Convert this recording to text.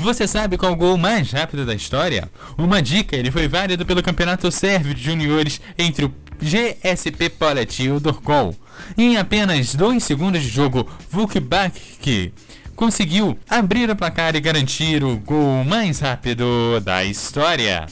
Você sabe qual o gol mais rápido da história? Uma dica, ele foi válido pelo Campeonato Sérvio de Juniores entre o GSP Polet e o Dorkol. Em apenas dois segundos de jogo, Vukbak conseguiu abrir o placar e garantir o gol mais rápido da história.